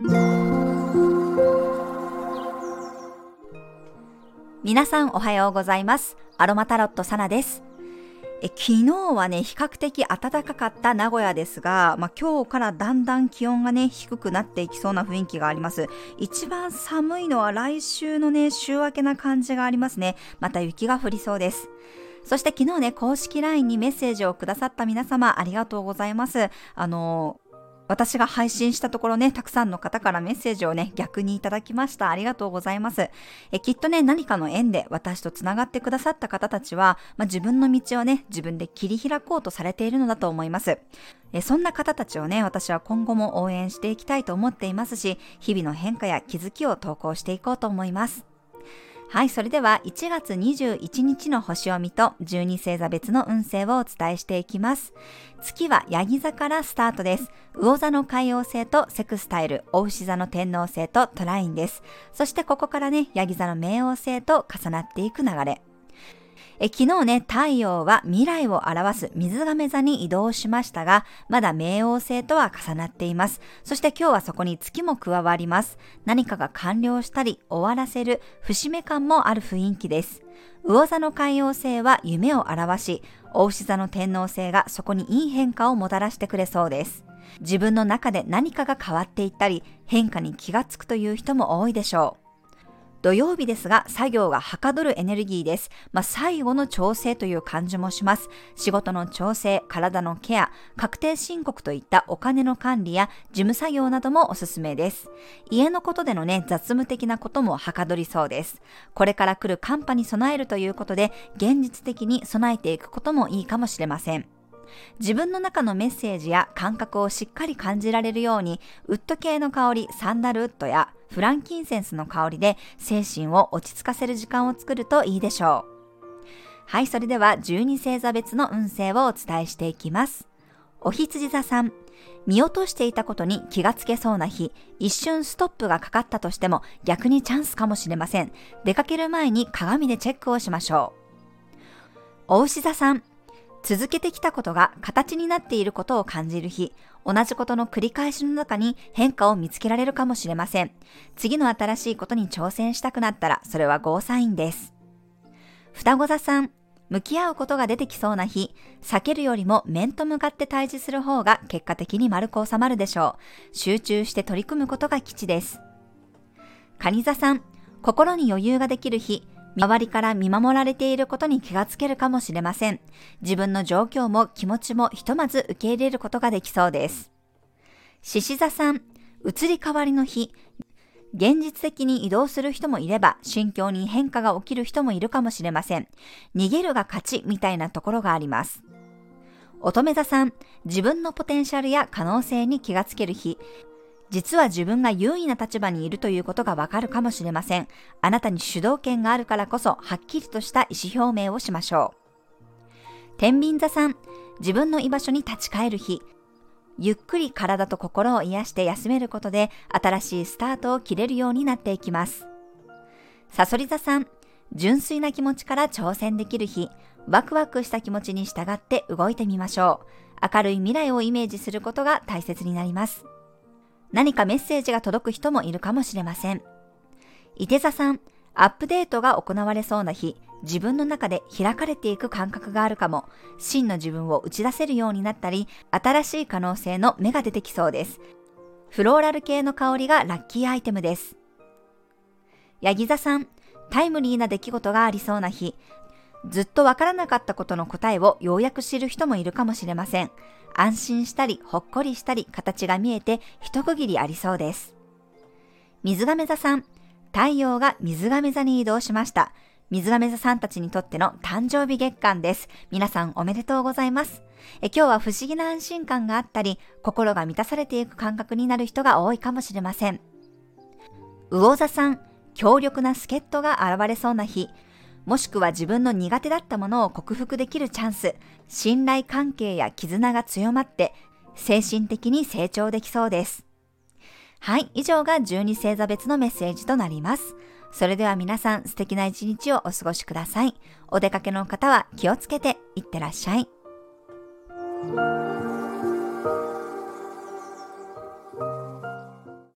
皆さんおはようございます。アロマタロットサナです。え昨日はね比較的暖かかった名古屋ですが、まあ、今日からだんだん気温がね低くなっていきそうな雰囲気があります。一番寒いのは来週のね週明けな感じがありますね。また雪が降りそうです。そして昨日ね、公式 LINE にメッセージをくださった皆様ありがとうございます。あの私が配信したところね、たくさんの方からメッセージをね、逆にいただきました。ありがとうございます。えきっとね、何かの縁で私と繋がってくださった方たちは、まあ、自分の道をね、自分で切り開こうとされているのだと思います。えそんな方たちをね、私は今後も応援していきたいと思っていますし、日々の変化や気づきを投稿していこうと思います。はい、それでは1月21日の星を見と12星座別の運勢をお伝えしていきます。月はヤギ座からスタートです。魚座の海王星とセクスタイル、お牛座の天王星とトラインです。そしてここからね、ヤギ座の冥王星と重なっていく流れ。え昨日ね、太陽は未来を表す水亀座に移動しましたが、まだ冥王星とは重なっています。そして今日はそこに月も加わります。何かが完了したり終わらせる節目感もある雰囲気です。魚座の海王星は夢を表し、大牛座の天王星がそこにいい変化をもたらしてくれそうです。自分の中で何かが変わっていったり、変化に気がつくという人も多いでしょう。土曜日ですが、作業がはかどるエネルギーです。まあ、最後の調整という感じもします。仕事の調整、体のケア、確定申告といったお金の管理や事務作業などもおすすめです。家のことでのね、雑務的なこともはかどりそうです。これから来る寒波に備えるということで、現実的に備えていくこともいいかもしれません。自分の中のメッセージや感覚をしっかり感じられるように、ウッド系の香り、サンダルウッドやフランキンセンスの香りで精神を落ち着かせる時間を作るといいでしょう。はい、それでは12星座別の運勢をお伝えしていきます。お羊座さん、見落としていたことに気がつけそうな日、一瞬ストップがかかったとしても逆にチャンスかもしれません。出かける前に鏡でチェックをしましょう。お牛座さん、続けてきたことが形になっていることを感じる日、同じことの繰り返しの中に変化を見つけられるかもしれません。次の新しいことに挑戦したくなったら、それはゴーサインです。双子座さん、向き合うことが出てきそうな日、避けるよりも面と向かって対峙する方が結果的に丸く収まるでしょう。集中して取り組むことが基地です。蟹座さん、心に余裕ができる日、周りから見守られていることに気がつけるかもしれません。自分の状況も気持ちもひとまず受け入れることができそうです。獅子座さん、移り変わりの日、現実的に移動する人もいれば、心境に変化が起きる人もいるかもしれません。逃げるが勝ちみたいなところがあります。乙女座さん、自分のポテンシャルや可能性に気がつける日、実は自分が優位な立場にいるということがわかるかもしれません。あなたに主導権があるからこそ、はっきりとした意思表明をしましょう。天秤座さん、自分の居場所に立ち返る日。ゆっくり体と心を癒して休めることで、新しいスタートを切れるようになっていきます。さそり座さん、純粋な気持ちから挑戦できる日。ワクワクした気持ちに従って動いてみましょう。明るい未来をイメージすることが大切になります。何かメッセージが届く人もいるかもしれません。伊手座さん、アップデートが行われそうな日、自分の中で開かれていく感覚があるかも、真の自分を打ち出せるようになったり、新しい可能性の芽が出てきそうです。フローラル系の香りがラッキーアイテムです。ヤギ座さん、タイムリーな出来事がありそうな日、ずっとわからなかったことの答えをようやく知る人もいるかもしれません。安心したり、ほっこりしたり、形が見えて一区切りありそうです。水亀座さん、太陽が水亀座に移動しました。水亀座さんたちにとっての誕生日月間です。皆さんおめでとうございます。え今日は不思議な安心感があったり、心が満たされていく感覚になる人が多いかもしれません。魚座さん、強力な助っ人が現れそうな日、もしくは自分の苦手だったものを克服できるチャンス、信頼関係や絆が強まって、精神的に成長できそうです。はい、以上が12星座別のメッセージとなります。それでは皆さん素敵な一日をお過ごしください。お出かけの方は気をつけていってらっしゃい。